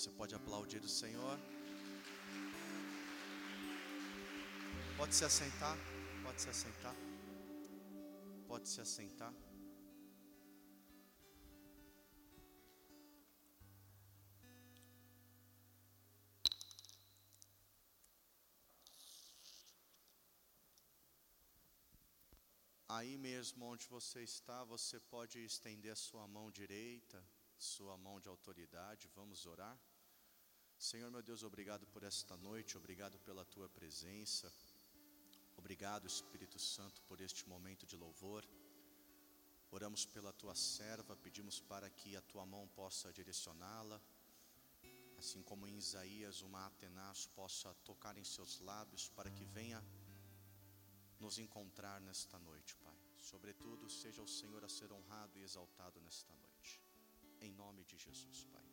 Você pode aplaudir o Senhor. Pode se assentar, pode se assentar. Pode se assentar. Aí mesmo onde você está, você pode estender a sua mão direita, sua mão de autoridade. Vamos orar. Senhor meu Deus, obrigado por esta noite, obrigado pela tua presença. Obrigado, Espírito Santo, por este momento de louvor. Oramos pela tua serva, pedimos para que a tua mão possa direcioná-la, assim como em Isaías uma Atenas possa tocar em seus lábios, para que venha nos encontrar nesta noite, Pai. Sobretudo, seja o Senhor a ser honrado e exaltado nesta noite. Em nome de Jesus, Pai.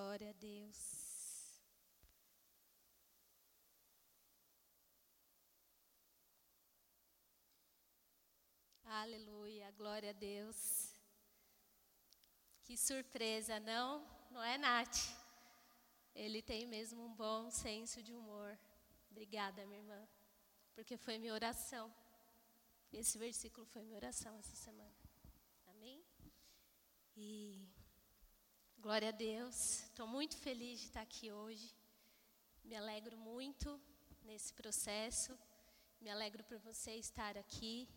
Glória a Deus. Aleluia, glória a Deus. Que surpresa, não? Não é, Nath? Ele tem mesmo um bom senso de humor. Obrigada, minha irmã, porque foi minha oração. Esse versículo foi minha oração essa semana. Amém? E glória a Deus. Estou muito feliz de estar aqui hoje. Me alegro muito nesse processo. Me alegro por você estar aqui.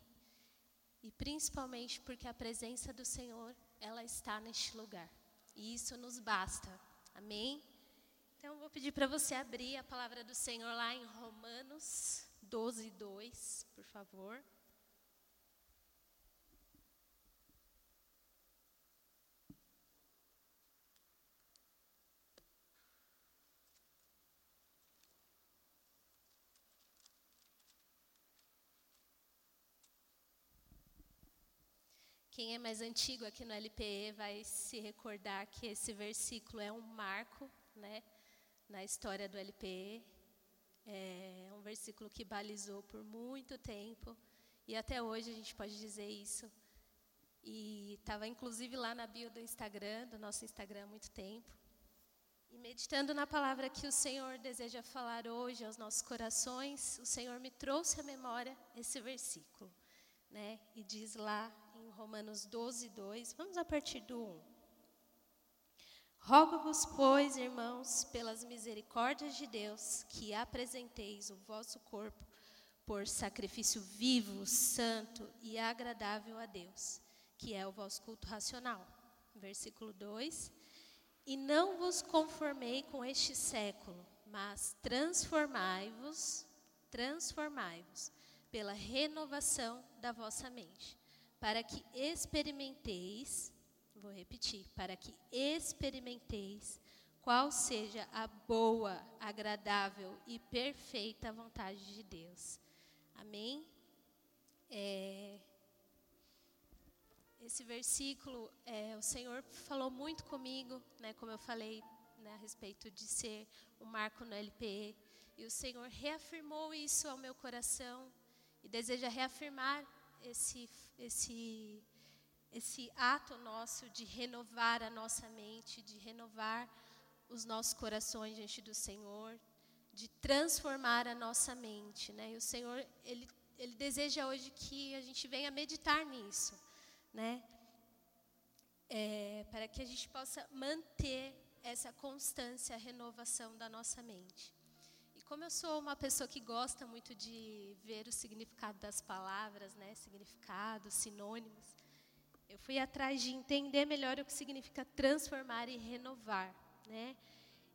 E principalmente porque a presença do Senhor ela está neste lugar. E isso nos basta. Amém? Então, vou pedir para você abrir a palavra do Senhor lá em Romanos 12, 2, por favor. Quem é mais antigo aqui no LPE vai se recordar que esse versículo é um marco, né, na história do LPE. É um versículo que balizou por muito tempo e até hoje a gente pode dizer isso. E estava inclusive lá na bio do Instagram, do nosso Instagram há muito tempo. E meditando na palavra que o Senhor deseja falar hoje aos nossos corações, o Senhor me trouxe à memória esse versículo, né? E diz lá Romanos 12, 2. Vamos a partir do 1. Rogo-vos, pois, irmãos, pelas misericórdias de Deus, que apresenteis o vosso corpo por sacrifício vivo, santo e agradável a Deus, que é o vosso culto racional. Versículo 2: E não vos conformei com este século, mas transformai-vos, transformai-vos pela renovação da vossa mente, para que experimenteis, vou repetir, para que experimenteis qual seja a boa, agradável e perfeita vontade de Deus. Amém? É, esse versículo, é, o Senhor falou muito comigo, né, como eu falei né, a respeito de ser um marco no LPE, e o Senhor reafirmou isso ao meu coração e deseja reafirmar esse, esse, esse ato nosso de renovar a nossa mente, de renovar os nossos corações diante do Senhor, de transformar a nossa mente, né? E o Senhor ele ele deseja hoje que a gente venha meditar nisso, né? É, para que a gente possa manter essa constância, a renovação da nossa mente como eu sou uma pessoa que gosta muito de ver o significado das palavras, né, significados, sinônimos, eu fui atrás de entender melhor o que significa transformar e renovar, né?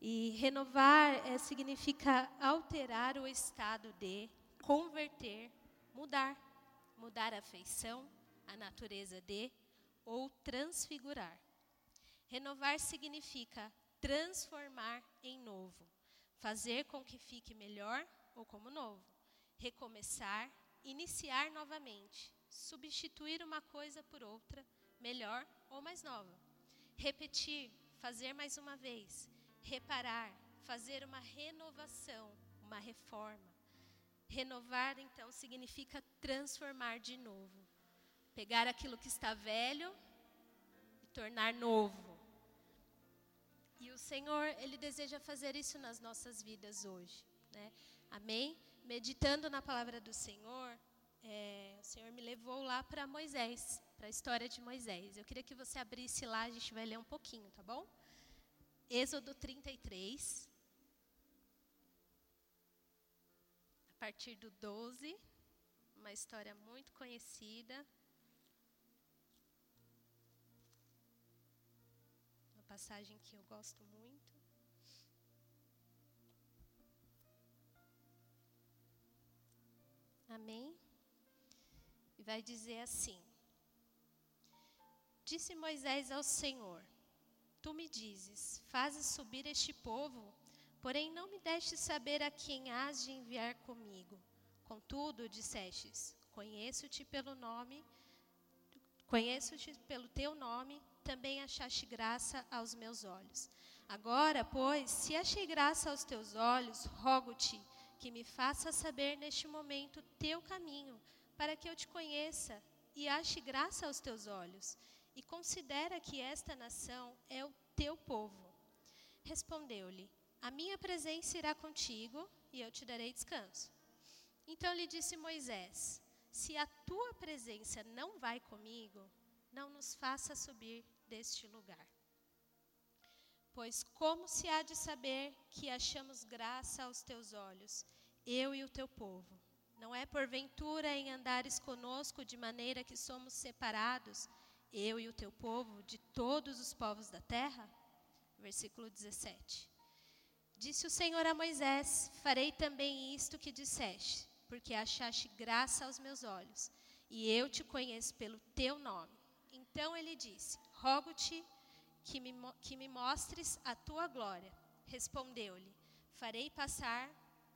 E renovar é, significa alterar o estado de, converter, mudar, mudar a feição, a natureza de, ou transfigurar. Renovar significa transformar em novo fazer com que fique melhor ou como novo, recomeçar, iniciar novamente, substituir uma coisa por outra, melhor ou mais nova, repetir, fazer mais uma vez, reparar, fazer uma renovação, uma reforma. Renovar, então, significa transformar de novo. Pegar aquilo que está velho e tornar novo. E o Senhor, Ele deseja fazer isso nas nossas vidas hoje. Né? Amém? Meditando na palavra do Senhor, é, o Senhor me levou lá para Moisés, para a história de Moisés. Eu queria que você abrisse lá, a gente vai ler um pouquinho, tá bom? Êxodo 33. A partir do 12, uma história muito conhecida. Passagem que eu gosto muito. Amém? E vai dizer assim: Disse Moisés ao Senhor: Tu me dizes, fazes subir este povo, porém não me deste saber a quem has de enviar comigo. Contudo, dissestes: Conheço-te pelo nome, conheço-te pelo teu nome, também achaste graça aos meus olhos. Agora, pois, se achei graça aos teus olhos, rogo-te que me faça saber neste momento teu caminho, para que eu te conheça e ache graça aos teus olhos e considera que esta nação é o teu povo. Respondeu-lhe: A minha presença irá contigo e eu te darei descanso. Então lhe disse Moisés: Se a tua presença não vai comigo, não nos faça subir deste lugar. Pois como se há de saber que achamos graça aos teus olhos, eu e o teu povo? Não é porventura em andares conosco de maneira que somos separados eu e o teu povo, de todos os povos da terra? Versículo 17. Disse o Senhor a Moisés: Farei também isto que disseste, porque achaste graça aos meus olhos, e eu te conheço pelo teu nome. Então ele disse: Rogo-te que me, que me mostres a tua glória. Respondeu-lhe: Farei passar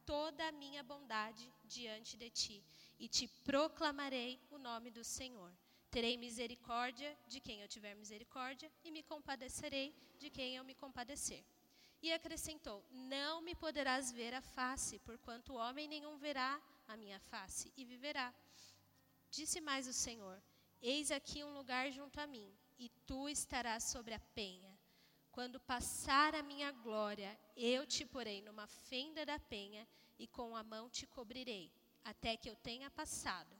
toda a minha bondade diante de ti, e te proclamarei o nome do Senhor. Terei misericórdia de quem eu tiver misericórdia, e me compadecerei de quem eu me compadecer. E acrescentou: Não me poderás ver a face, porquanto homem nenhum verá a minha face e viverá. Disse mais o Senhor: Eis aqui um lugar junto a mim, tu estarás sobre a penha. Quando passar a minha glória, eu te porei numa fenda da penha, e com a mão te cobrirei, até que eu tenha passado.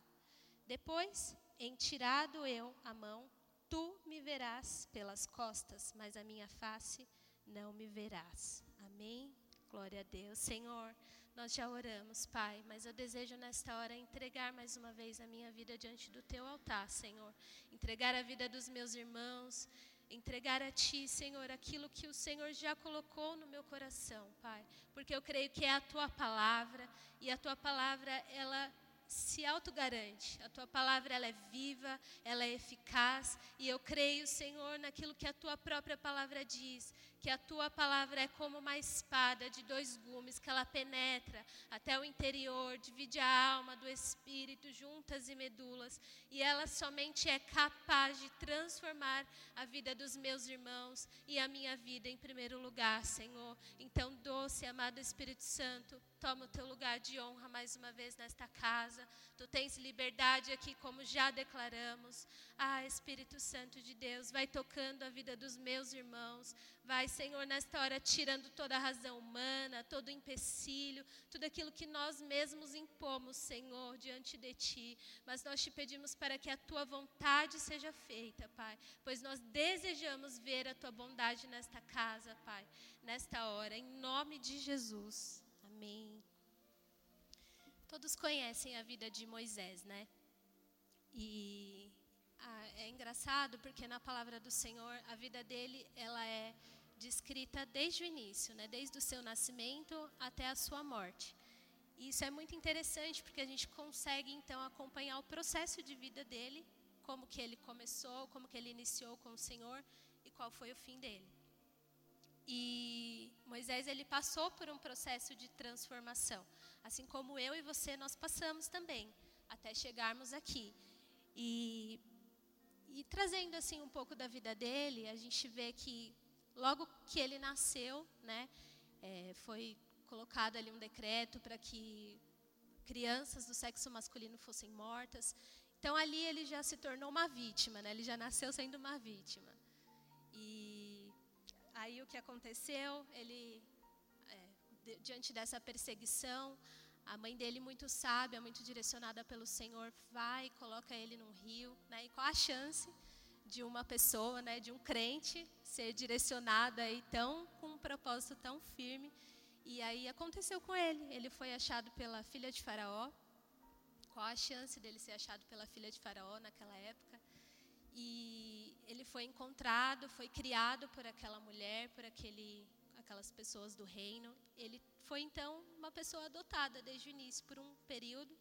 Depois em tirado eu a mão, tu me verás pelas costas, mas a minha face não me verás. Amém? Glória a Deus. Senhor, nós já oramos, Pai, mas eu desejo nesta hora entregar mais uma vez a minha vida diante do teu altar, Senhor. Entregar a vida dos meus irmãos, entregar a Ti, Senhor, aquilo que o Senhor já colocou no meu coração, Pai, porque eu creio que é a Tua palavra e a Tua palavra ela se autogarante. A tua palavra ela é viva, ela é eficaz, e eu creio, Senhor, naquilo que a tua própria palavra diz, que a tua palavra é como uma espada de dois gumes, que ela penetra até o interior, divide a alma do espírito, juntas e medulas, e ela somente é capaz de transformar a vida dos meus irmãos e a minha vida em primeiro lugar, Senhor. Então, doce, amado Espírito Santo, toma o teu lugar de honra mais uma vez nesta casa. Tu tens liberdade aqui, como já declaramos. Ah, Espírito Santo de Deus, vai tocando a vida dos meus irmãos. Vai, Senhor, nesta hora, tirando toda a razão humana, todo o empecilho, tudo aquilo que nós mesmos impomos, Senhor, diante de Ti. Mas nós te pedimos para que a Tua vontade seja feita, Pai, pois nós desejamos ver a Tua bondade nesta casa, Pai, nesta hora, em nome de Jesus. Amém. Todos conhecem a vida de Moisés, né? E ah, é engraçado porque na palavra do Senhor a vida dele ela é descrita desde o início, né? Desde o seu nascimento até a sua morte. E isso é muito interessante porque a gente consegue então acompanhar o processo de vida dele, como que ele começou, como que ele iniciou com o Senhor e qual foi o fim dele. E Moisés ele passou por um processo de transformação, assim como eu e você nós passamos também até chegarmos aqui. E e trazendo assim um pouco da vida dele, a gente vê que logo que ele nasceu, né, é, foi colocado ali um decreto para que crianças do sexo masculino fossem mortas. Então ali ele já se tornou uma vítima, né? Ele já nasceu sendo uma vítima. E aí o que aconteceu? Ele, é, diante dessa perseguição, a mãe dele, muito sábia, muito direcionada pelo Senhor, vai e coloca ele num rio. Né? E qual a chance de uma pessoa, né, de um crente, ser direcionada aí tão, com um propósito tão firme? E aí aconteceu com ele. Ele foi achado pela filha de Faraó. Qual a chance dele ser achado pela filha de Faraó naquela época? E ele foi encontrado, foi criado por aquela mulher, por aquele, aquelas pessoas do reino. Ele foi então uma pessoa adotada desde o início por um período.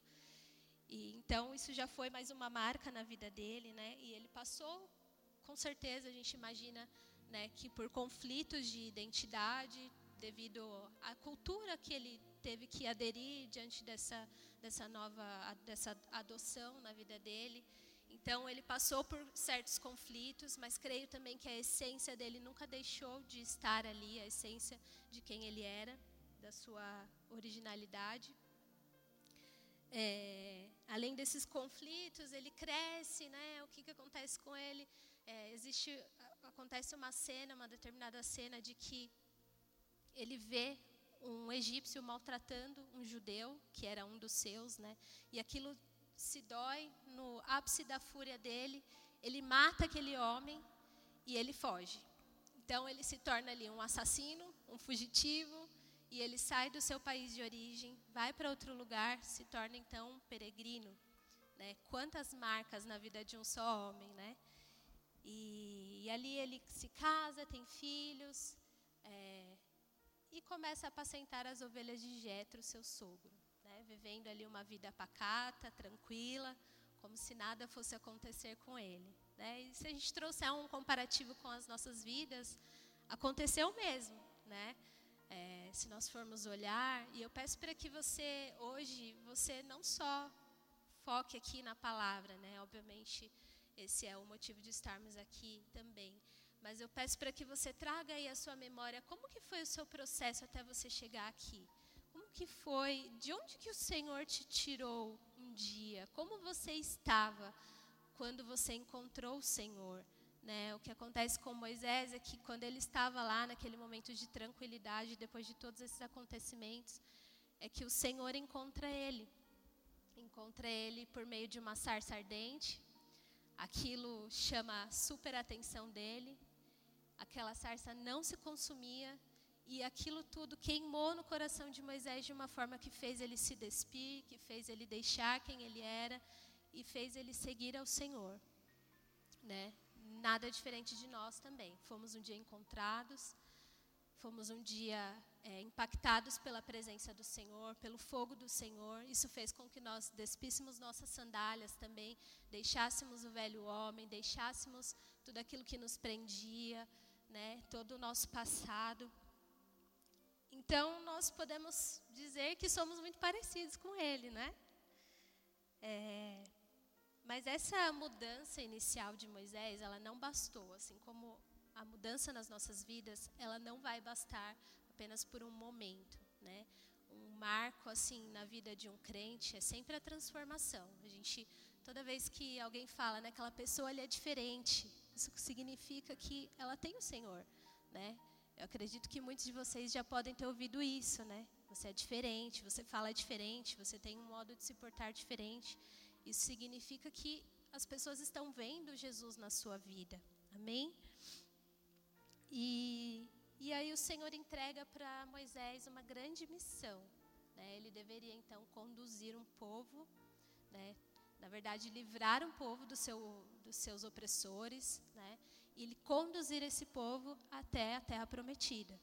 E então isso já foi mais uma marca na vida dele, né? E ele passou, com certeza a gente imagina, né, que por conflitos de identidade, devido à cultura que ele teve que aderir diante dessa dessa nova dessa adoção na vida dele. Então ele passou por certos conflitos, mas creio também que a essência dele nunca deixou de estar ali, a essência de quem ele era da sua originalidade. É, além desses conflitos, ele cresce, né? O que, que acontece com ele? É, existe, acontece uma cena, uma determinada cena de que ele vê um egípcio maltratando um judeu, que era um dos seus, né? E aquilo se dói no ápice da fúria dele. Ele mata aquele homem e ele foge. Então ele se torna ali um assassino, um fugitivo, e ele sai do seu país de origem, vai para outro lugar, se torna então um peregrino. Né? Quantas marcas na vida de um só homem, né? E, e ali ele se casa, tem filhos, é, e começa a apacentar as ovelhas de Jetro, seu sogro, né? vivendo ali uma vida pacata, tranquila, como se nada fosse acontecer com ele. Né? E se a gente trouxer um comparativo com as nossas vidas, aconteceu mesmo, né? Se nós formos olhar, e eu peço para que você, hoje, você não só foque aqui na palavra, né? Obviamente, esse é o motivo de estarmos aqui também. Mas eu peço para que você traga aí a sua memória, como que foi o seu processo até você chegar aqui? Como que foi? De onde que o Senhor te tirou um dia? Como você estava quando você encontrou o Senhor? Né? O que acontece com Moisés é que quando ele estava lá naquele momento de tranquilidade, depois de todos esses acontecimentos, é que o Senhor encontra ele. Encontra ele por meio de uma sarça ardente. Aquilo chama super atenção dele. Aquela sarça não se consumia e aquilo tudo queimou no coração de Moisés de uma forma que fez ele se despir, que fez ele deixar quem ele era e fez ele seguir ao Senhor, né? Nada diferente de nós também. Fomos um dia encontrados, fomos um dia é, impactados pela presença do Senhor, pelo fogo do Senhor. Isso fez com que nós despíssemos nossas sandálias também, deixássemos o velho homem, deixássemos tudo aquilo que nos prendia, né, todo o nosso passado. Então, nós podemos dizer que somos muito parecidos com ele, né? É, mas essa mudança inicial de Moisés, ela não bastou, assim como a mudança nas nossas vidas, ela não vai bastar apenas por um momento, né? Um marco assim na vida de um crente é sempre a transformação. A gente toda vez que alguém fala, né, aquela pessoa ali é diferente, isso significa que ela tem o Senhor, né? Eu acredito que muitos de vocês já podem ter ouvido isso, né? Você é diferente, você fala diferente, você tem um modo de se portar diferente. Isso significa que as pessoas estão vendo Jesus na sua vida. Amém? E, e aí o Senhor entrega para Moisés uma grande missão. Né? Ele deveria então conduzir um povo, né? na verdade, livrar um povo do seu, dos seus opressores, né? e conduzir esse povo até a terra prometida.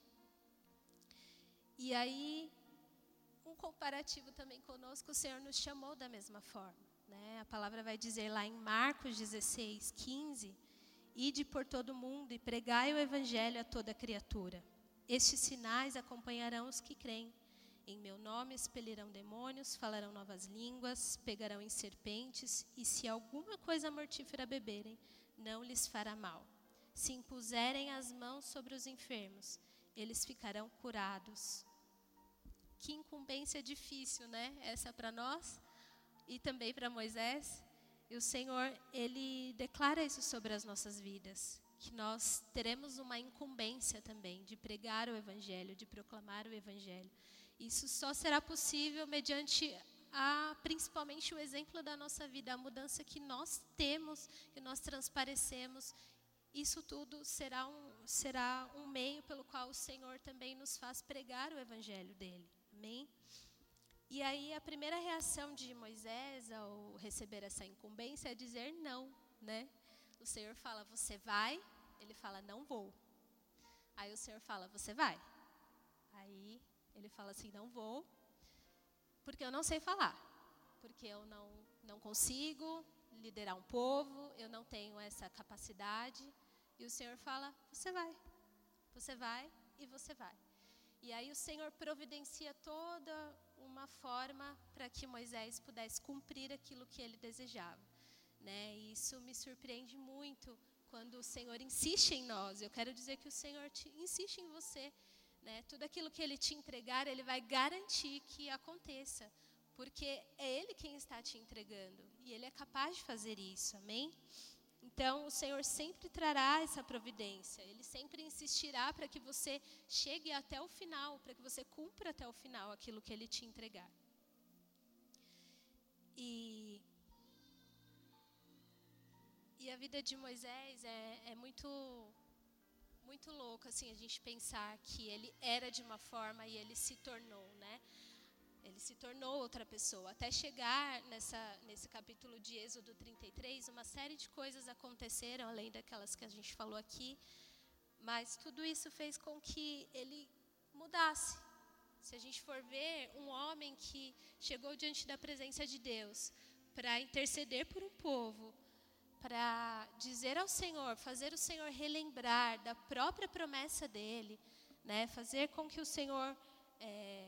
E aí, um comparativo também conosco, o Senhor nos chamou da mesma forma. Né? A palavra vai dizer lá em Marcos 16, 15: Ide por todo o mundo e pregai o evangelho a toda criatura. Estes sinais acompanharão os que creem. Em meu nome expelirão demônios, falarão novas línguas, pegarão em serpentes, e se alguma coisa mortífera beberem, não lhes fará mal. Se impuserem as mãos sobre os enfermos, eles ficarão curados. que incumbência difícil, né? Essa para nós e também para Moisés. E o Senhor, ele declara isso sobre as nossas vidas, que nós teremos uma incumbência também de pregar o evangelho, de proclamar o evangelho. Isso só será possível mediante a, principalmente o exemplo da nossa vida, a mudança que nós temos, que nós transparecemos. Isso tudo será um, será um meio pelo qual o Senhor também nos faz pregar o evangelho dele. Amém? E aí a primeira reação de Moisés ao receber essa incumbência é dizer não, né? O Senhor fala: "Você vai?" Ele fala: "Não vou." Aí o Senhor fala: "Você vai?" Aí ele fala assim: "Não vou, porque eu não sei falar, porque eu não não consigo liderar um povo, eu não tenho essa capacidade." E o Senhor fala: "Você vai. Você vai e você vai." E aí o Senhor providencia toda uma forma para que Moisés pudesse cumprir aquilo que ele desejava. Né? E isso me surpreende muito quando o Senhor insiste em nós. Eu quero dizer que o Senhor te, insiste em você. Né? Tudo aquilo que Ele te entregar, Ele vai garantir que aconteça. Porque é Ele quem está te entregando. E Ele é capaz de fazer isso. Amém? Então, o Senhor sempre trará essa providência, Ele sempre insistirá para que você chegue até o final, para que você cumpra até o final aquilo que Ele te entregar. E, e a vida de Moisés é, é muito, muito louca, assim, a gente pensar que ele era de uma forma e ele se tornou, né? Ele se tornou outra pessoa. Até chegar nessa, nesse capítulo de Êxodo 33, uma série de coisas aconteceram, além daquelas que a gente falou aqui. Mas tudo isso fez com que ele mudasse. Se a gente for ver, um homem que chegou diante da presença de Deus para interceder por um povo, para dizer ao Senhor, fazer o Senhor relembrar da própria promessa dele, né, fazer com que o Senhor é,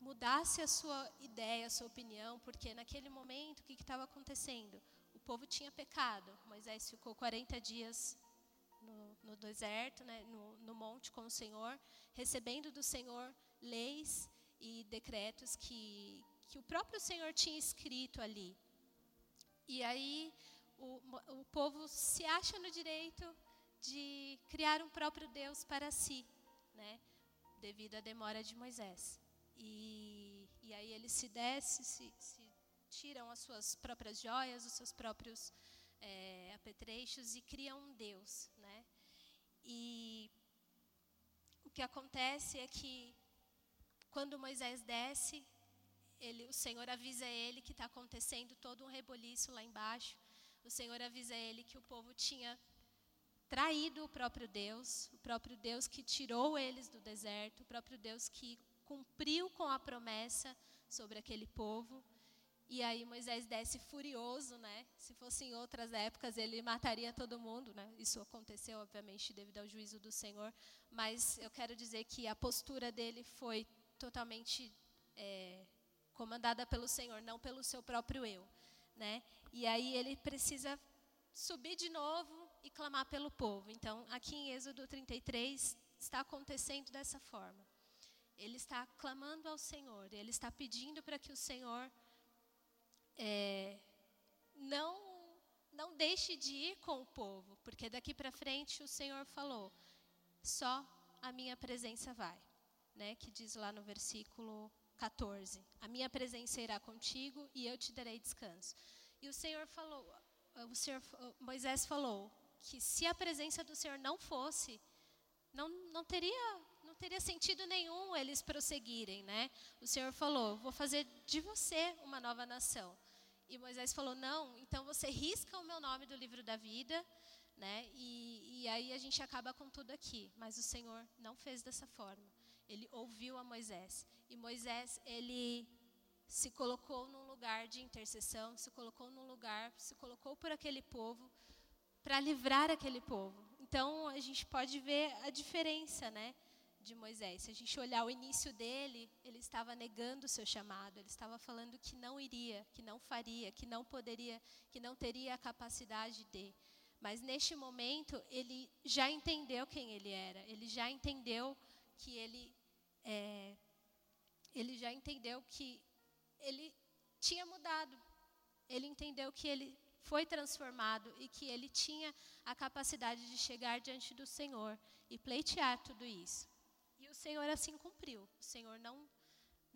mudasse a sua ideia, a sua opinião, porque naquele momento o que estava acontecendo? O povo tinha pecado. Moisés ficou 40 dias no, no deserto, né, no, no monte com o Senhor, recebendo do Senhor leis e decretos que, que o próprio Senhor tinha escrito ali. E aí o, o povo se acha no direito de criar um próprio Deus para si, né, devido à demora de Moisés. E, e aí eles se descem, se, se, tiram as suas próprias joias, os seus próprios é, apetrechos e criam um Deus, né? E o que acontece é que quando Moisés desce, ele, o Senhor avisa ele que está acontecendo todo um reboliço lá embaixo. O Senhor avisa ele que o povo tinha traído o próprio Deus, o próprio Deus que tirou eles do deserto, o próprio Deus que cumpriu com a promessa sobre aquele povo. E aí Moisés desce furioso, né? Se fosse em outras épocas, ele mataria todo mundo, né? Isso aconteceu, obviamente, devido ao juízo do Senhor. Mas eu quero dizer que a postura dele foi totalmente é, comandada pelo Senhor, não pelo seu próprio eu, né? E aí ele precisa subir de novo e clamar pelo povo. Então, aqui em Êxodo 33 está acontecendo dessa forma ele está clamando ao Senhor, ele está pedindo para que o Senhor é, não não deixe de ir com o povo, porque daqui para frente o Senhor falou: só a minha presença vai, né? Que diz lá no versículo 14: a minha presença irá contigo e eu te darei descanso. E o Senhor falou, o Senhor Moisés falou que se a presença do Senhor não fosse, não não teria teria sentido nenhum eles prosseguirem, né? O Senhor falou: "Vou fazer de você uma nova nação". E Moisés falou: "Não, então você risca o meu nome do livro da vida", né? E, e aí a gente acaba com tudo aqui. Mas o Senhor não fez dessa forma. Ele ouviu a Moisés. E Moisés, ele se colocou num lugar de intercessão, se colocou num lugar, se colocou por aquele povo para livrar aquele povo. Então a gente pode ver a diferença, né? De Moisés. Se a gente olhar o início dele, ele estava negando o seu chamado, ele estava falando que não iria, que não faria, que não poderia, que não teria a capacidade de. Mas neste momento, ele já entendeu quem ele era, ele já entendeu que ele é, ele já entendeu que ele tinha mudado. Ele entendeu que ele foi transformado e que ele tinha a capacidade de chegar diante do Senhor e pleitear tudo isso. Senhor assim cumpriu. O Senhor não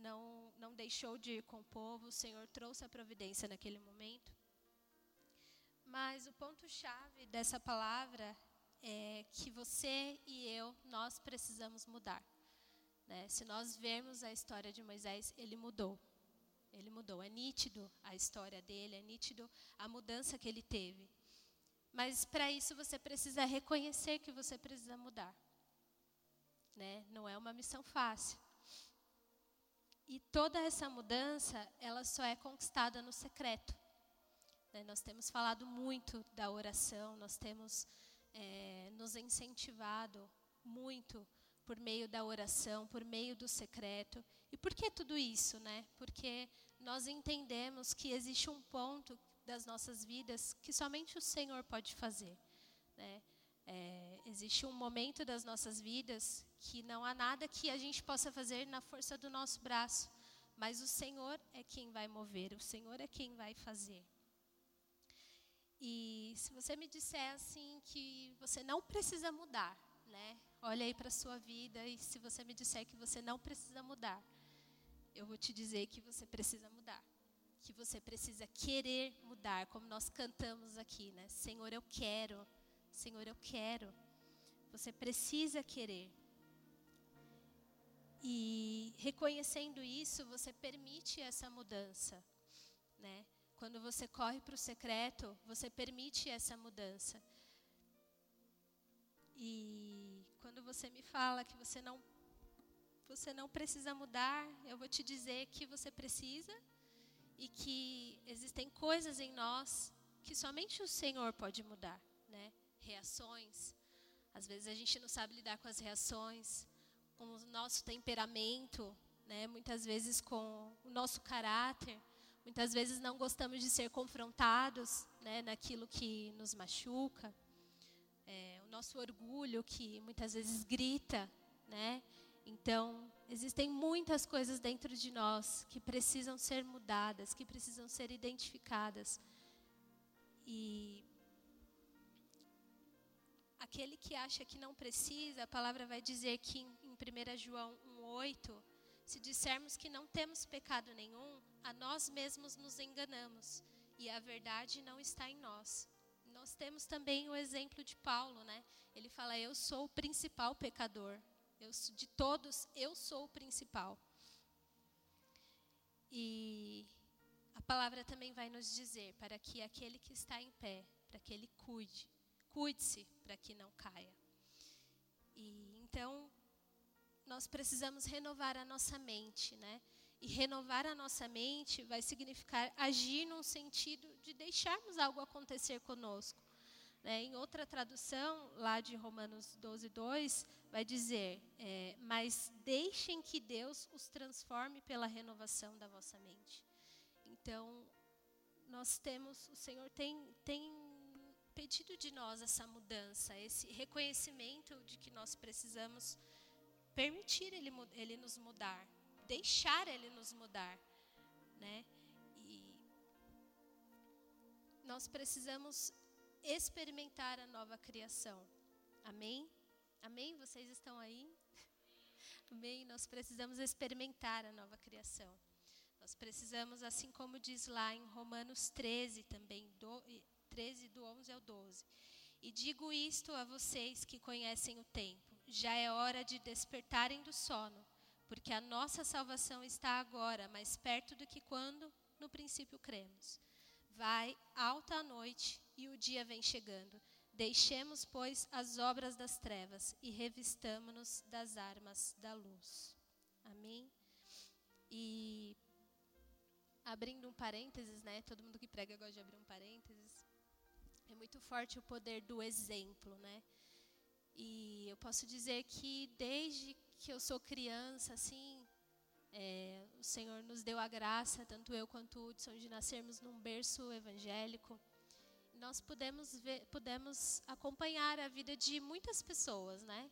não não deixou de ir com o povo, o Senhor trouxe a providência naquele momento. Mas o ponto chave dessa palavra é que você e eu nós precisamos mudar. Né? Se nós vermos a história de Moisés, ele mudou. Ele mudou. É nítido a história dele, é nítido a mudança que ele teve. Mas para isso você precisa reconhecer que você precisa mudar. Né? Não é uma missão fácil. E toda essa mudança, ela só é conquistada no secreto. Né? Nós temos falado muito da oração, nós temos é, nos incentivado muito por meio da oração, por meio do secreto. E por que tudo isso, né? Porque nós entendemos que existe um ponto das nossas vidas que somente o Senhor pode fazer, né? É, existe um momento das nossas vidas que não há nada que a gente possa fazer na força do nosso braço, mas o Senhor é quem vai mover, o Senhor é quem vai fazer. E se você me disser assim que você não precisa mudar, né? Olha aí para sua vida e se você me disser que você não precisa mudar, eu vou te dizer que você precisa mudar. Que você precisa querer mudar, como nós cantamos aqui, né? Senhor, eu quero. Senhor, eu quero. Você precisa querer. E reconhecendo isso, você permite essa mudança, né? Quando você corre para o secreto, você permite essa mudança. E quando você me fala que você não você não precisa mudar, eu vou te dizer que você precisa e que existem coisas em nós que somente o Senhor pode mudar, né? Reações. Às vezes a gente não sabe lidar com as reações, com o nosso temperamento, né? Muitas vezes com o nosso caráter. Muitas vezes não gostamos de ser confrontados, né, naquilo que nos machuca é, o nosso orgulho que muitas vezes grita, né? Então, existem muitas coisas dentro de nós que precisam ser mudadas, que precisam ser identificadas. E aquele que acha que não precisa, a palavra vai dizer que em, em 1 João 1,8, se dissermos que não temos pecado nenhum, a nós mesmos nos enganamos e a verdade não está em nós nós temos também o exemplo de Paulo, né? Ele fala: Eu sou o principal pecador. Eu, de todos, eu sou o principal. E a palavra também vai nos dizer para que aquele que está em pé, para que ele cuide, cuide-se para que não caia. E então nós precisamos renovar a nossa mente, né? E renovar a nossa mente vai significar agir num sentido de deixarmos algo acontecer conosco. Né? Em outra tradução, lá de Romanos 12, 2, vai dizer: é, Mas deixem que Deus os transforme pela renovação da vossa mente. Então, nós temos, o Senhor tem, tem pedido de nós essa mudança, esse reconhecimento de que nós precisamos permitir Ele, ele nos mudar deixar Ele nos mudar, né? E nós precisamos experimentar a nova criação. Amém? Amém? Vocês estão aí? Amém? Nós precisamos experimentar a nova criação. Nós precisamos, assim como diz lá em Romanos 13 também, do, 13 do 11 ao 12. E digo isto a vocês que conhecem o tempo: já é hora de despertarem do sono porque a nossa salvação está agora mais perto do que quando no princípio cremos. Vai alta a noite e o dia vem chegando. Deixemos, pois, as obras das trevas e revistamo-nos das armas da luz. Amém? E abrindo um parênteses, né? Todo mundo que prega gosta de abrir um parênteses. É muito forte o poder do exemplo, né? E eu posso dizer que desde que eu sou criança, assim, é, o Senhor nos deu a graça, tanto eu quanto o Hudson, de nascermos num berço evangélico. Nós pudemos, ver, pudemos acompanhar a vida de muitas pessoas, né?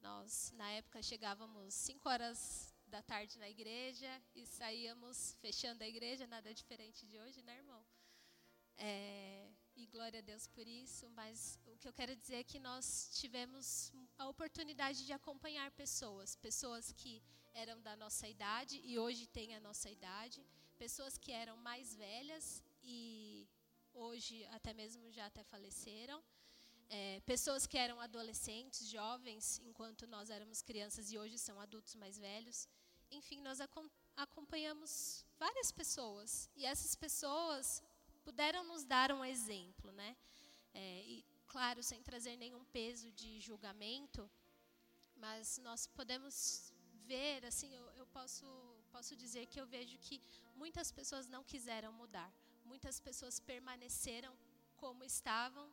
Nós, na época, chegávamos 5 horas da tarde na igreja e saíamos fechando a igreja, nada diferente de hoje, né, irmão? É, glória a Deus por isso, mas o que eu quero dizer é que nós tivemos a oportunidade de acompanhar pessoas, pessoas que eram da nossa idade e hoje têm a nossa idade, pessoas que eram mais velhas e hoje até mesmo já até faleceram, é, pessoas que eram adolescentes, jovens, enquanto nós éramos crianças e hoje são adultos mais velhos. Enfim, nós acompanhamos várias pessoas e essas pessoas puderam nos dar um exemplo, né? É, e claro, sem trazer nenhum peso de julgamento, mas nós podemos ver, assim, eu, eu posso posso dizer que eu vejo que muitas pessoas não quiseram mudar, muitas pessoas permaneceram como estavam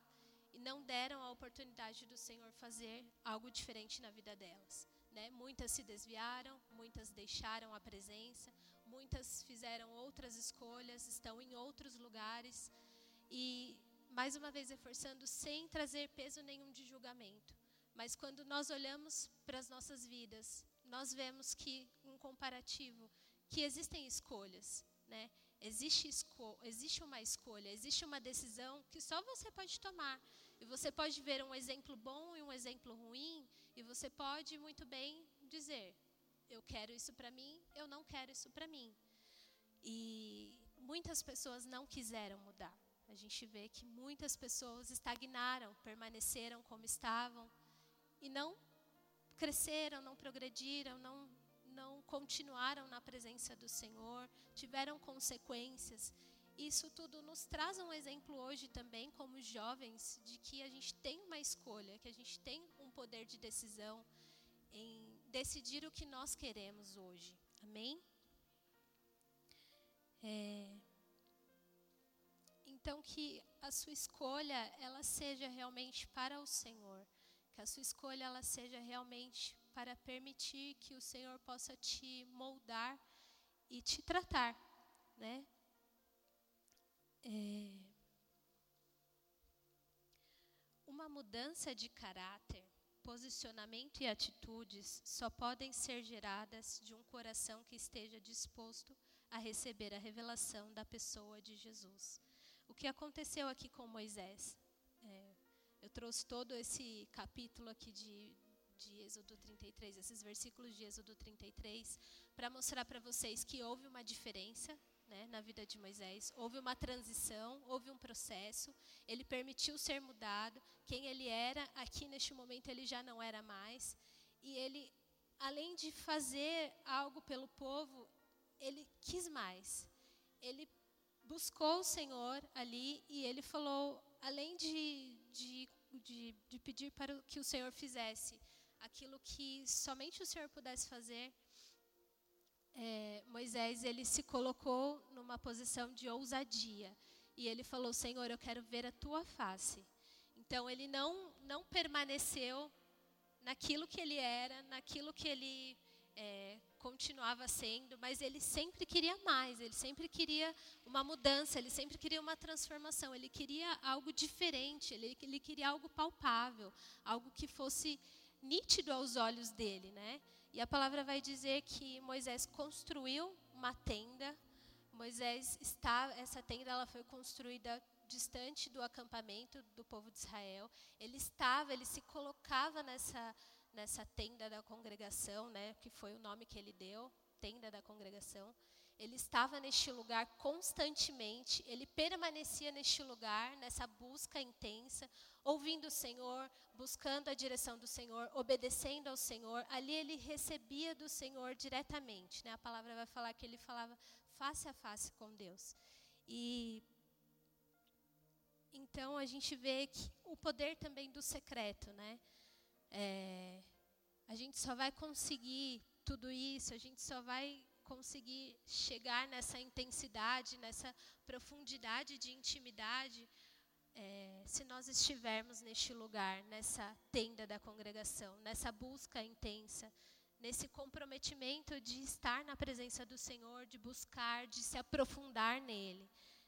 e não deram a oportunidade do Senhor fazer algo diferente na vida delas. Né? Muitas se desviaram, muitas deixaram a presença, muitas fizeram outras escolhas, estão em outros lugares e mais uma vez reforçando sem trazer peso nenhum de julgamento. Mas quando nós olhamos para as nossas vidas, nós vemos que um comparativo que existem escolhas, né? Existe, esco existe uma escolha, existe uma decisão que só você pode tomar. E você pode ver um exemplo bom e um exemplo ruim, e você pode muito bem dizer: eu quero isso para mim, eu não quero isso para mim. E muitas pessoas não quiseram mudar. A gente vê que muitas pessoas estagnaram, permaneceram como estavam e não cresceram, não progrediram, não não continuaram na presença do Senhor, tiveram consequências. Isso tudo nos traz um exemplo hoje também, como jovens, de que a gente tem uma escolha, que a gente tem um poder de decisão em decidir o que nós queremos hoje. Amém? É, então que a sua escolha ela seja realmente para o Senhor, que a sua escolha ela seja realmente para permitir que o Senhor possa te moldar e te tratar, né? É... Uma mudança de caráter, posicionamento e atitudes só podem ser geradas de um coração que esteja disposto a receber a revelação da pessoa de Jesus. O que aconteceu aqui com Moisés? É, eu trouxe todo esse capítulo aqui de, de Êxodo 33, esses versículos de Êxodo 33, para mostrar para vocês que houve uma diferença né, na vida de Moisés, houve uma transição, houve um processo, ele permitiu ser mudado, quem ele era, aqui neste momento ele já não era mais, e ele, além de fazer algo pelo povo, ele quis mais. Ele buscou o Senhor ali e ele falou, além de, de, de, de pedir para que o Senhor fizesse aquilo que somente o Senhor pudesse fazer, é, Moisés ele se colocou numa posição de ousadia e ele falou: Senhor, eu quero ver a tua face. Então ele não não permaneceu naquilo que ele era, naquilo que ele é, continuava sendo, mas ele sempre queria mais, ele sempre queria uma mudança, ele sempre queria uma transformação, ele queria algo diferente, ele, ele queria algo palpável, algo que fosse nítido aos olhos dele, né? E a palavra vai dizer que Moisés construiu uma tenda. Moisés está, essa tenda ela foi construída distante do acampamento do povo de Israel. Ele estava, ele se colocava nessa nessa tenda da congregação, né, que foi o nome que ele deu, tenda da congregação. Ele estava neste lugar constantemente, ele permanecia neste lugar, nessa busca intensa, ouvindo o Senhor, buscando a direção do Senhor, obedecendo ao Senhor. Ali ele recebia do Senhor diretamente. Né? A palavra vai falar que ele falava face a face com Deus. E então a gente vê que o poder também do secreto, né? É, a gente só vai conseguir tudo isso, a gente só vai conseguir chegar nessa intensidade, nessa profundidade de intimidade, é, se nós estivermos neste lugar, nessa tenda da congregação, nessa busca intensa, nesse comprometimento de estar na presença do Senhor, de buscar, de se aprofundar nele.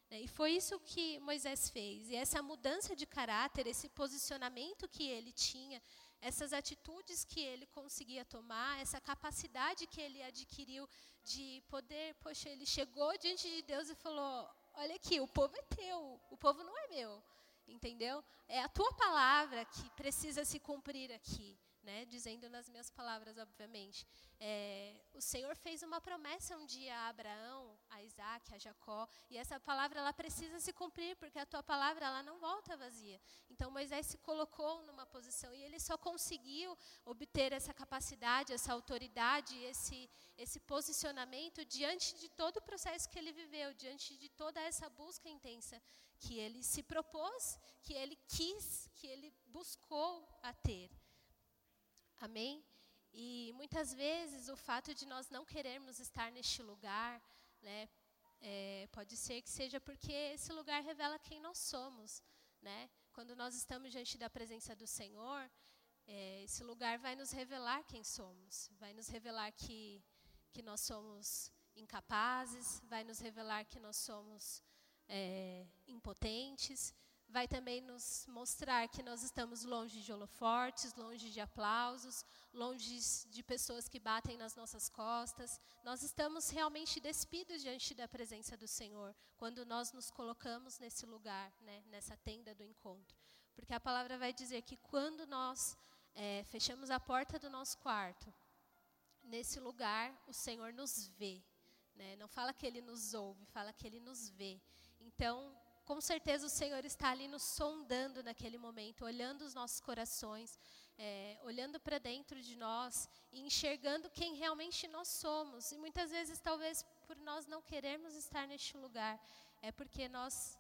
Né? E foi isso que Moisés fez. E essa mudança de caráter, esse posicionamento que ele tinha essas atitudes que ele conseguia tomar, essa capacidade que ele adquiriu de poder, poxa, ele chegou diante de Deus e falou: Olha aqui, o povo é teu, o povo não é meu, entendeu? É a tua palavra que precisa se cumprir aqui né, dizendo nas minhas palavras, obviamente. É, o Senhor fez uma promessa um dia a Abraão, a Isaac, a Jacó, e essa palavra ela precisa se cumprir, porque a tua palavra ela não volta vazia. Então Moisés se colocou numa posição e ele só conseguiu obter essa capacidade, essa autoridade, esse, esse posicionamento diante de todo o processo que ele viveu, diante de toda essa busca intensa que ele se propôs, que ele quis, que ele buscou a ter. Amém? E muitas vezes o fato de nós não querermos estar neste lugar, né, é, pode ser que seja porque esse lugar revela quem nós somos, né? Quando nós estamos diante da presença do Senhor, é, esse lugar vai nos revelar quem somos, vai nos revelar que que nós somos incapazes, vai nos revelar que nós somos é, impotentes, vai também nos mostrar que nós estamos longe de holofortes, longe de aplausos, longe de pessoas que batem nas nossas costas. Nós estamos realmente despidos diante da presença do Senhor quando nós nos colocamos nesse lugar, né, nessa tenda do encontro. Porque a palavra vai dizer que quando nós é, fechamos a porta do nosso quarto, nesse lugar o Senhor nos vê. Né? Não fala que Ele nos ouve, fala que Ele nos vê. Então, com certeza o Senhor está ali nos sondando naquele momento, olhando os nossos corações, é, olhando para dentro de nós e enxergando quem realmente nós somos. E muitas vezes, talvez por nós não querermos estar neste lugar, é porque nós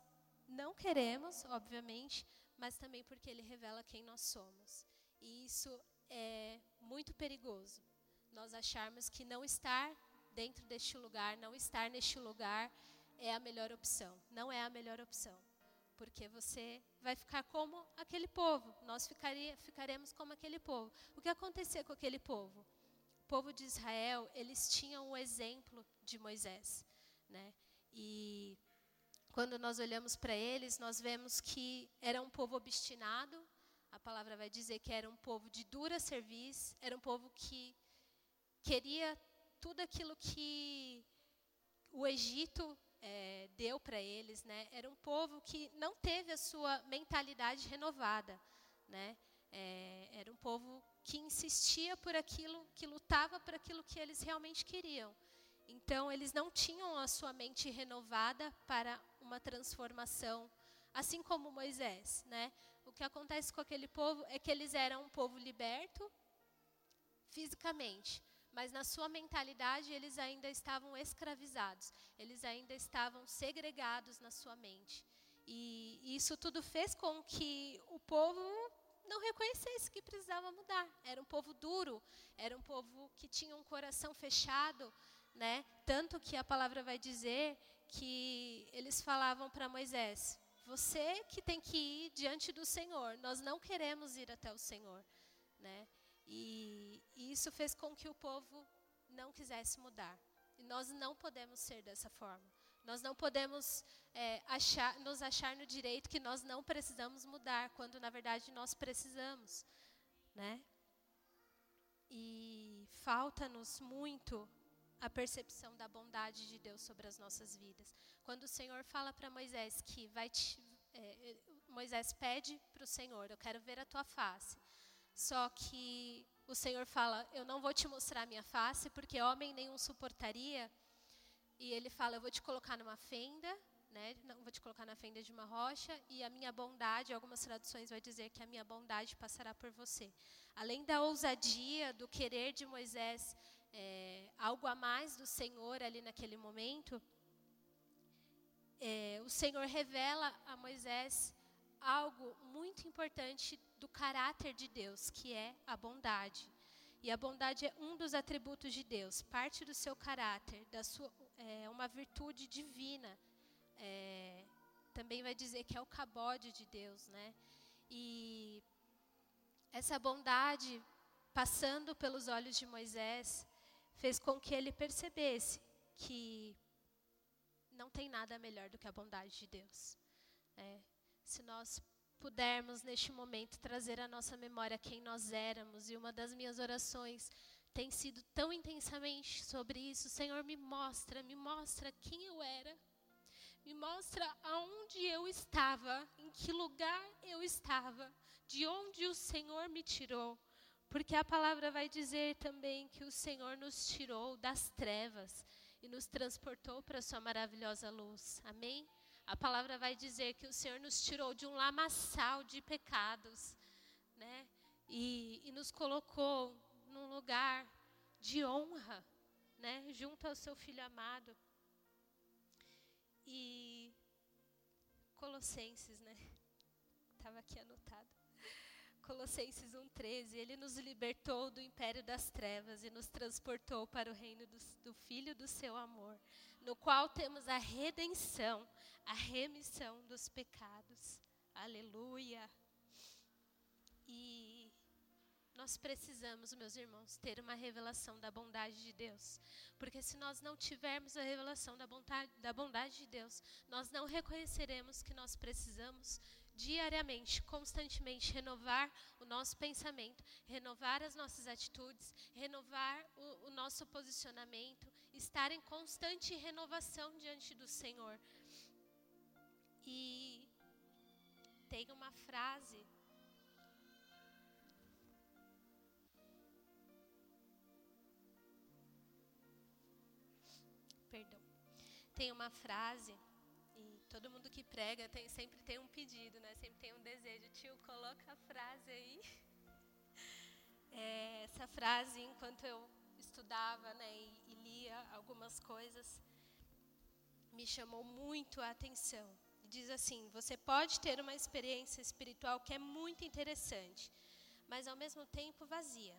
não queremos, obviamente, mas também porque Ele revela quem nós somos. E isso é muito perigoso. Nós acharmos que não estar dentro deste lugar, não estar neste lugar, é a melhor opção. Não é a melhor opção. Porque você vai ficar como aquele povo. Nós ficaria, ficaremos como aquele povo. O que acontecia com aquele povo? O povo de Israel, eles tinham o exemplo de Moisés. Né? E quando nós olhamos para eles, nós vemos que era um povo obstinado. A palavra vai dizer que era um povo de dura serviço, era um povo que queria tudo aquilo que o Egito é, deu para eles, né, era um povo que não teve a sua mentalidade renovada, né? É, era um povo que insistia por aquilo, que lutava por aquilo que eles realmente queriam. Então, eles não tinham a sua mente renovada para uma transformação, assim como Moisés, né? O que acontece com aquele povo é que eles eram um povo liberto fisicamente, mas na sua mentalidade eles ainda estavam escravizados, eles ainda estavam segregados na sua mente. E isso tudo fez com que o povo não reconhecesse que precisava mudar. Era um povo duro, era um povo que tinha um coração fechado, né? Tanto que a palavra vai dizer que eles falavam para Moisés: "Você que tem que ir diante do Senhor. Nós não queremos ir até o Senhor", né? E, e isso fez com que o povo não quisesse mudar. E nós não podemos ser dessa forma. Nós não podemos é, achar, nos achar no direito que nós não precisamos mudar, quando na verdade nós precisamos, né? E falta-nos muito a percepção da bondade de Deus sobre as nossas vidas. Quando o Senhor fala para Moisés que vai te, é, Moisés pede para o Senhor, eu quero ver a tua face. Só que o Senhor fala: Eu não vou te mostrar a minha face, porque homem nenhum suportaria. E ele fala: Eu vou te colocar numa fenda, né? Não vou te colocar na fenda de uma rocha, e a minha bondade, algumas traduções vai dizer que a minha bondade passará por você. Além da ousadia, do querer de Moisés, é, algo a mais do Senhor ali naquele momento, é, o Senhor revela a Moisés algo muito importante do caráter de Deus, que é a bondade. E a bondade é um dos atributos de Deus, parte do seu caráter, da sua, é uma virtude divina. É, também vai dizer que é o cabode de Deus, né? E essa bondade, passando pelos olhos de Moisés, fez com que ele percebesse que não tem nada melhor do que a bondade de Deus. É, se nós pudermos neste momento trazer à nossa memória quem nós éramos. E uma das minhas orações tem sido tão intensamente sobre isso. Senhor, me mostra, me mostra quem eu era. Me mostra aonde eu estava, em que lugar eu estava, de onde o Senhor me tirou. Porque a palavra vai dizer também que o Senhor nos tirou das trevas e nos transportou para a sua maravilhosa luz. Amém? A palavra vai dizer que o Senhor nos tirou de um lamaçal de pecados, né? E, e nos colocou num lugar de honra, né? Junto ao seu filho amado. E Colossenses, né? Estava aqui anotado. Colossenses 1,13, ele nos libertou do império das trevas e nos transportou para o reino do, do, Filho do seu amor, no qual temos a redenção, a remissão dos pecados. Aleluia. E nós precisamos, meus irmãos, ter uma revelação da bondade de Deus. Porque se nós não tivermos a revelação da bondade, da bondade de Deus, nós não reconheceremos que nós precisamos diariamente, constantemente renovar o nosso pensamento, renovar as nossas atitudes, renovar o, o nosso posicionamento, estar em constante renovação diante do Senhor. E tem uma frase Perdão. Tem uma frase todo mundo que prega tem, sempre tem um pedido, né? Sempre tem um desejo. Tio, coloca a frase aí. É, essa frase, enquanto eu estudava né, e, algumas coisas, me chamou muito a atenção. Diz assim: você pode ter uma experiência espiritual que é muito interessante, mas ao mesmo tempo vazia.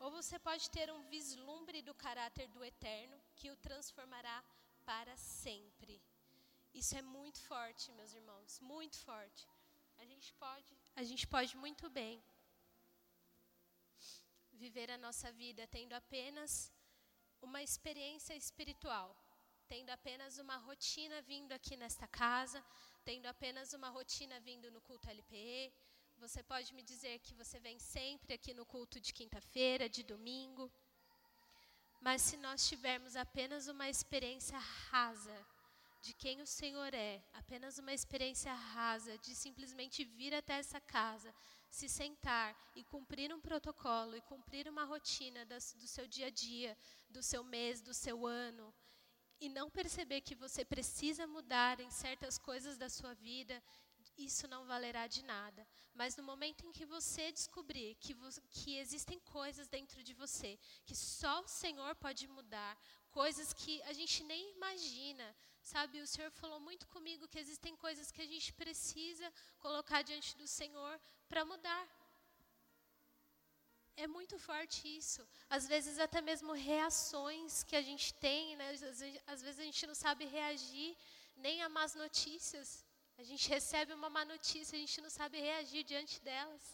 Ou você pode ter um vislumbre do caráter do eterno que o transformará para sempre. Isso é muito forte, meus irmãos, muito forte. A gente pode, a gente pode muito bem viver a nossa vida tendo apenas uma experiência espiritual, tendo apenas uma rotina vindo aqui nesta casa, tendo apenas uma rotina vindo no culto LPE. Você pode me dizer que você vem sempre aqui no culto de quinta-feira, de domingo. Mas se nós tivermos apenas uma experiência rasa de quem o Senhor é, apenas uma experiência rasa de simplesmente vir até essa casa, se sentar e cumprir um protocolo e cumprir uma rotina das, do seu dia a dia, do seu mês, do seu ano, e não perceber que você precisa mudar em certas coisas da sua vida, isso não valerá de nada. Mas no momento em que você descobrir que, que existem coisas dentro de você que só o Senhor pode mudar, coisas que a gente nem imagina, Sabe, o Senhor falou muito comigo que existem coisas que a gente precisa colocar diante do Senhor para mudar. É muito forte isso. Às vezes, até mesmo reações que a gente tem, né? às vezes a gente não sabe reagir nem a más notícias. A gente recebe uma má notícia, a gente não sabe reagir diante delas.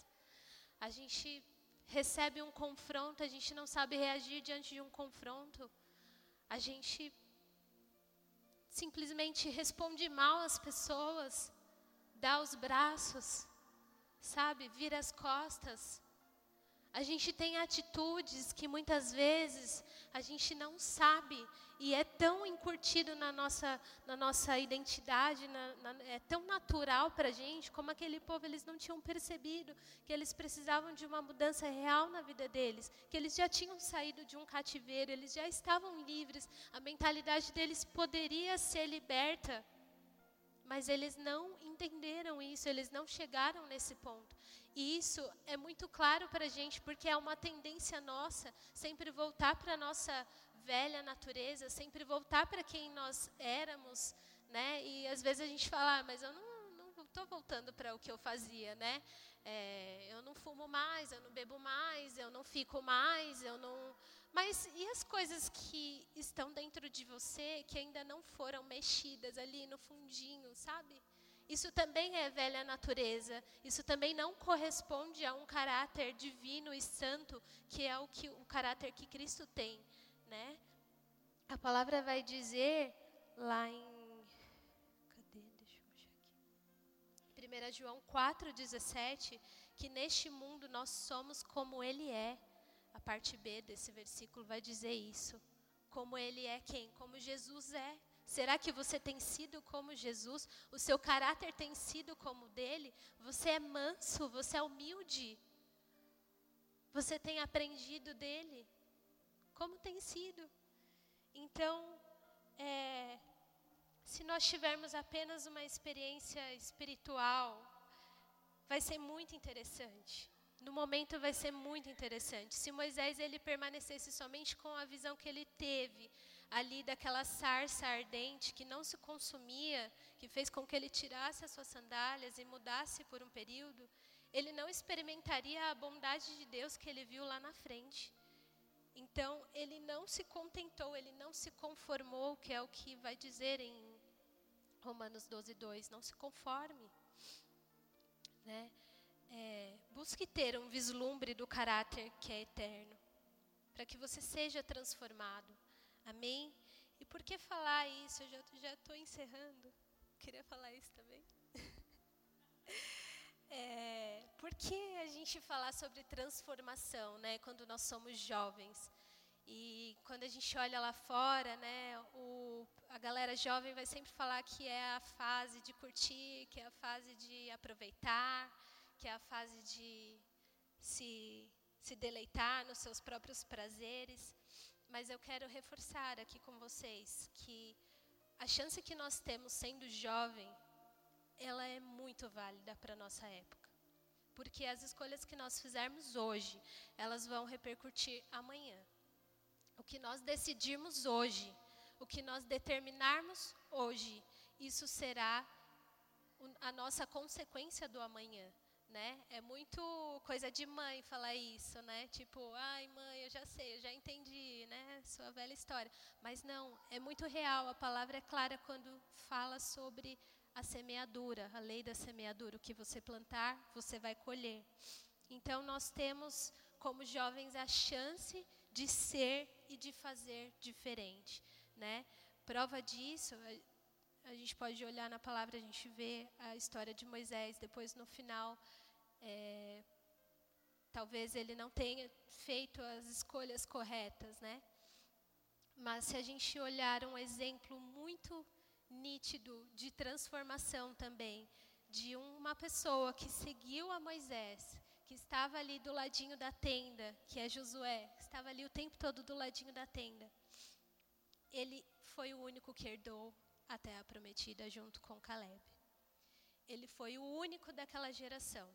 A gente recebe um confronto, a gente não sabe reagir diante de um confronto. A gente simplesmente responde mal às pessoas, dá os braços, sabe, vira as costas. A gente tem atitudes que muitas vezes a gente não sabe e é tão encurtido na nossa, na nossa identidade, na, na, é tão natural para a gente, como aquele povo, eles não tinham percebido que eles precisavam de uma mudança real na vida deles, que eles já tinham saído de um cativeiro, eles já estavam livres, a mentalidade deles poderia ser liberta, mas eles não entenderam isso, eles não chegaram nesse ponto. E isso é muito claro para a gente, porque é uma tendência nossa sempre voltar para a nossa velha natureza, sempre voltar para quem nós éramos, né? E às vezes a gente fala, ah, mas eu não estou voltando para o que eu fazia, né? É, eu não fumo mais, eu não bebo mais, eu não fico mais, eu não. Mas e as coisas que estão dentro de você que ainda não foram mexidas ali no fundinho, sabe? Isso também é velha natureza. Isso também não corresponde a um caráter divino e santo, que é o que o caráter que Cristo tem, né? A palavra vai dizer lá em cadê? Deixa eu achar aqui. 1 João 4,17, que neste mundo nós somos como Ele é. A parte B desse versículo vai dizer isso. Como Ele é quem? Como Jesus é. Será que você tem sido como Jesus? O seu caráter tem sido como o dele? Você é manso, você é humilde. Você tem aprendido dele? Como tem sido? Então, é, se nós tivermos apenas uma experiência espiritual, vai ser muito interessante. No momento vai ser muito interessante. Se Moisés ele permanecesse somente com a visão que ele teve ali daquela sarça ardente que não se consumia, que fez com que ele tirasse as suas sandálias e mudasse por um período, ele não experimentaria a bondade de Deus que ele viu lá na frente. Então, ele não se contentou, ele não se conformou, que é o que vai dizer em Romanos 12, 2. Não se conforme. Né? É, busque ter um vislumbre do caráter que é eterno, para que você seja transformado. Amém? E por que falar isso? Eu já estou encerrando. Queria falar isso também. É, por que a gente falar sobre transformação, né, quando nós somos jovens? E quando a gente olha lá fora, né, o, a galera jovem vai sempre falar que é a fase de curtir, que é a fase de aproveitar, que é a fase de se, se deleitar nos seus próprios prazeres. Mas eu quero reforçar aqui com vocês que a chance que nós temos sendo jovem ela é muito válida para a nossa época. Porque as escolhas que nós fizermos hoje, elas vão repercutir amanhã. O que nós decidirmos hoje, o que nós determinarmos hoje, isso será a nossa consequência do amanhã. Né? É muito coisa de mãe falar isso, né? Tipo, ai mãe, eu já sei, eu já entendi, né? Sua velha história. Mas não, é muito real. A palavra é clara quando fala sobre a semeadura, a lei da semeadura. O que você plantar, você vai colher. Então, nós temos, como jovens, a chance de ser e de fazer diferente. Né? Prova disso, a, gente pode olhar na palavra, a gente vê a história de Moisés, depois no final. É, talvez ele não tenha feito as escolhas corretas, né? Mas se a gente olhar um exemplo muito nítido de transformação também, de uma pessoa que seguiu a Moisés, que estava ali do ladinho da tenda, que é Josué, que estava ali o tempo todo do ladinho da tenda. Ele foi o único que herdou a terra prometida junto com Caleb. Ele foi o único daquela geração,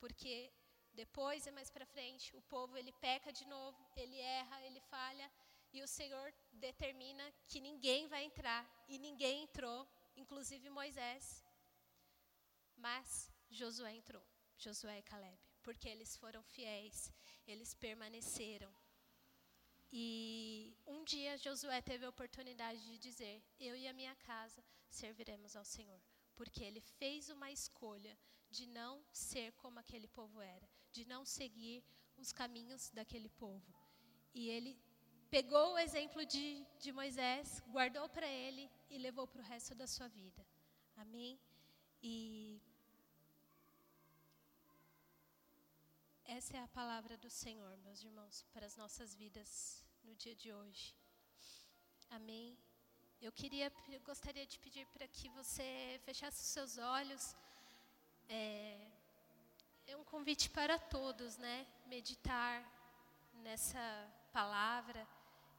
porque depois e mais para frente o povo ele peca de novo, ele erra, ele falha e o Senhor determina que ninguém vai entrar. E ninguém entrou, inclusive Moisés. Mas Josué entrou. Josué e Caleb. Porque eles foram fiéis. Eles permaneceram. E um dia Josué teve a oportunidade de dizer: Eu e a minha casa serviremos ao Senhor. Porque ele fez uma escolha de não ser como aquele povo era, de não seguir os caminhos daquele povo. E ele pegou o exemplo de, de Moisés, guardou para ele e levou para o resto da sua vida. Amém? E essa é a palavra do Senhor, meus irmãos, para as nossas vidas no dia de hoje. Amém? Eu queria, eu gostaria de pedir para que você fechasse os seus olhos. É, é um convite para todos, né? Meditar nessa palavra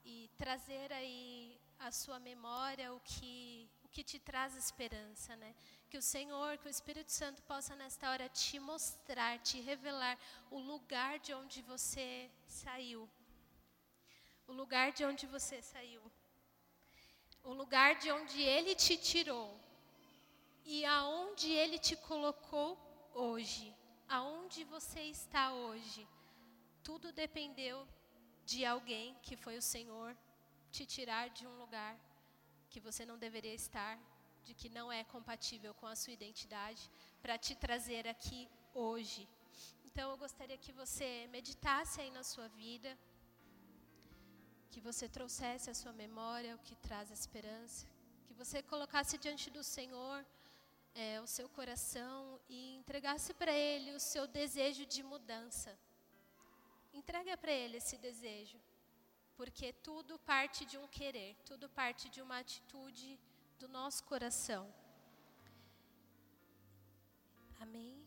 e trazer aí à sua memória o que o que te traz esperança, né? Que o Senhor, que o Espírito Santo possa nesta hora te mostrar, te revelar o lugar de onde você saiu. O lugar de onde você saiu. O lugar de onde ele te tirou. E aonde ele te colocou hoje. Aonde você está hoje. Tudo dependeu de alguém que foi o Senhor te tirar de um lugar que você não deveria estar, de que não é compatível com a sua identidade, para te trazer aqui hoje. Então eu gostaria que você meditasse aí na sua vida, que você trouxesse à sua memória o que traz esperança, que você colocasse diante do Senhor é, o seu coração e entregasse para Ele o seu desejo de mudança. Entrega para Ele esse desejo, porque tudo parte de um querer, tudo parte de uma atitude do nosso coração. Amém?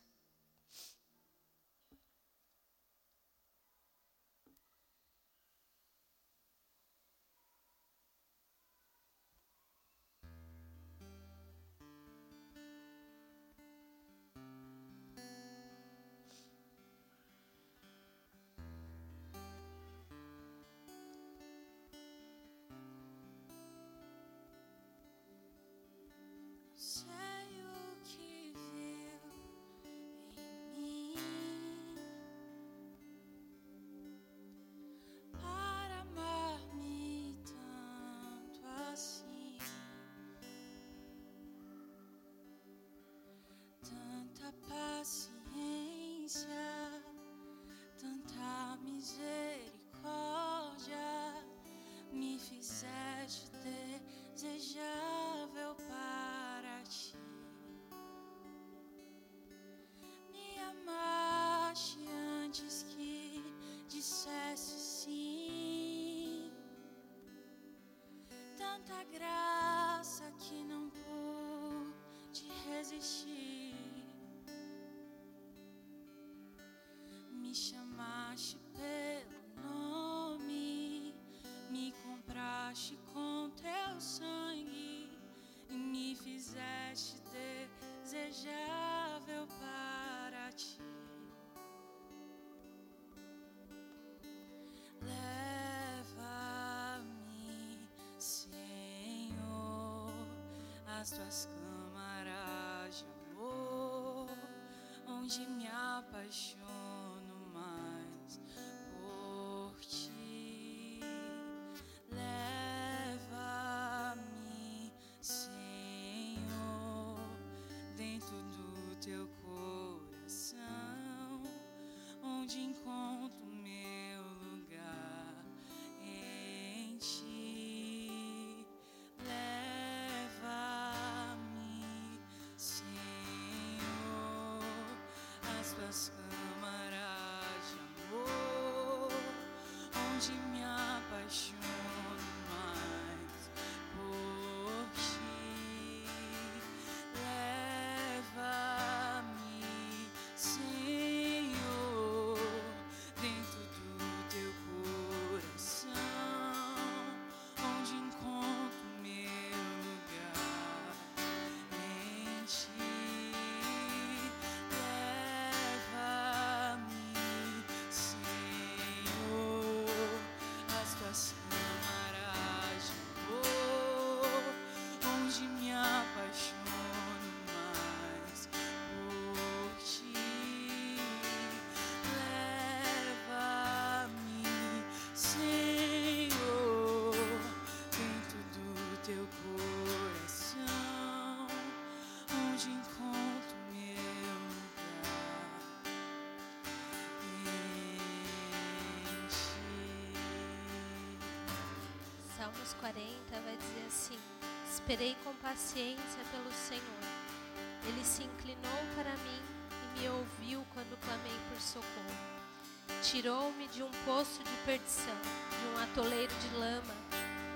Às tuas câmaras de amor, onde me apaixono mais por ti. Leva-me, Senhor, dentro do teu coração, onde Salmos 40 vai dizer assim: Esperei com paciência pelo Senhor. Ele se inclinou para mim e me ouviu quando clamei por socorro. Tirou-me de um poço de perdição, de um atoleiro de lama.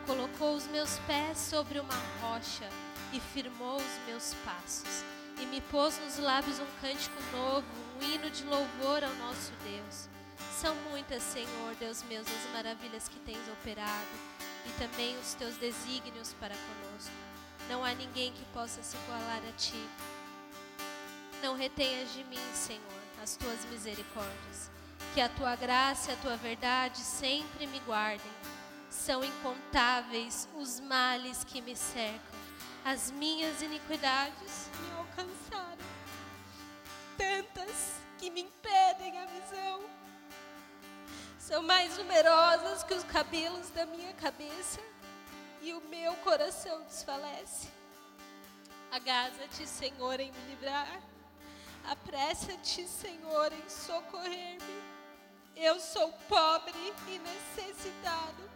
Colocou os meus pés sobre uma rocha e firmou os meus passos. E me pôs nos lábios um cântico novo, um hino de louvor ao nosso Deus. São muitas, Senhor, Deus meu, as maravilhas que tens operado e também os teus desígnios para conosco. Não há ninguém que possa se igualar a ti. Não retenhas de mim, Senhor, as tuas misericórdias. Que a tua graça e a tua verdade sempre me guardem. São incontáveis os males que me cercam. As minhas iniquidades me alcançaram. Tantas que me impedem a visão. São mais numerosas que os cabelos da minha cabeça e o meu coração desfalece. Agaza-te, Senhor, em me livrar. Apressa-te, Senhor, em socorrer-me. Eu sou pobre e necessitado.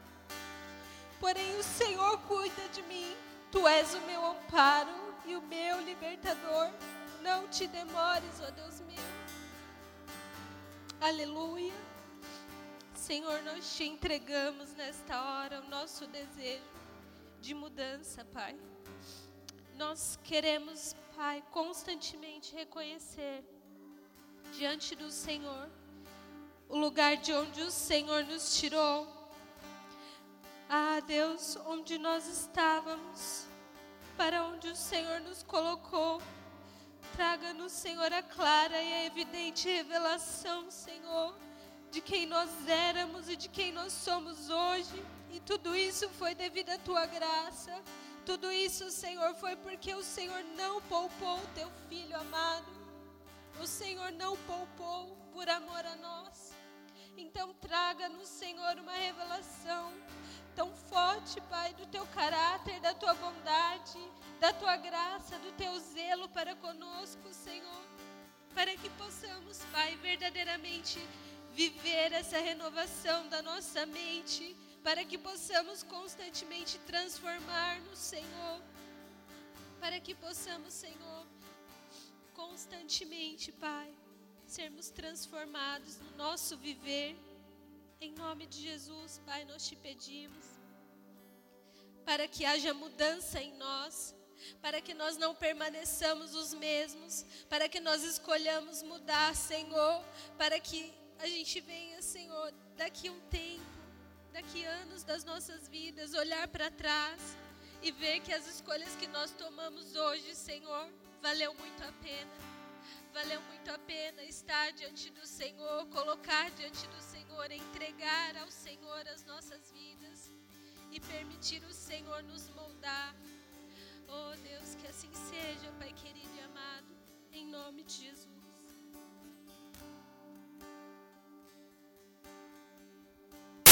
Porém, o Senhor cuida de mim. Tu és o meu amparo e o meu libertador. Não te demores, ó Deus meu. Aleluia. Senhor, nós te entregamos nesta hora o nosso desejo de mudança, Pai. Nós queremos, Pai, constantemente reconhecer diante do Senhor o lugar de onde o Senhor nos tirou. Ah, Deus, onde nós estávamos, para onde o Senhor nos colocou. Traga-nos, Senhor, a clara e a evidente revelação, Senhor, de quem nós éramos e de quem nós somos hoje. E tudo isso foi devido à tua graça. Tudo isso, Senhor, foi porque o Senhor não poupou o teu filho amado. O Senhor não poupou por amor a nós. Então, traga-nos, Senhor, uma revelação tão forte, Pai, do teu caráter, da tua bondade, da tua graça, do teu zelo para conosco, Senhor. Para que possamos, Pai, verdadeiramente viver essa renovação da nossa mente, para que possamos constantemente transformar-nos, Senhor. Para que possamos, Senhor, constantemente, Pai, sermos transformados no nosso viver. Em nome de Jesus, Pai, nós te pedimos para que haja mudança em nós, para que nós não permaneçamos os mesmos, para que nós escolhamos mudar, Senhor, para que a gente venha, Senhor, daqui um tempo, daqui anos das nossas vidas, olhar para trás e ver que as escolhas que nós tomamos hoje, Senhor, valeu muito a pena. Valeu muito a pena estar diante do Senhor, colocar diante do Senhor, entregar ao Senhor as nossas vidas e permitir o Senhor nos moldar. Oh Deus, que assim seja, Pai querido e amado, em nome de Jesus.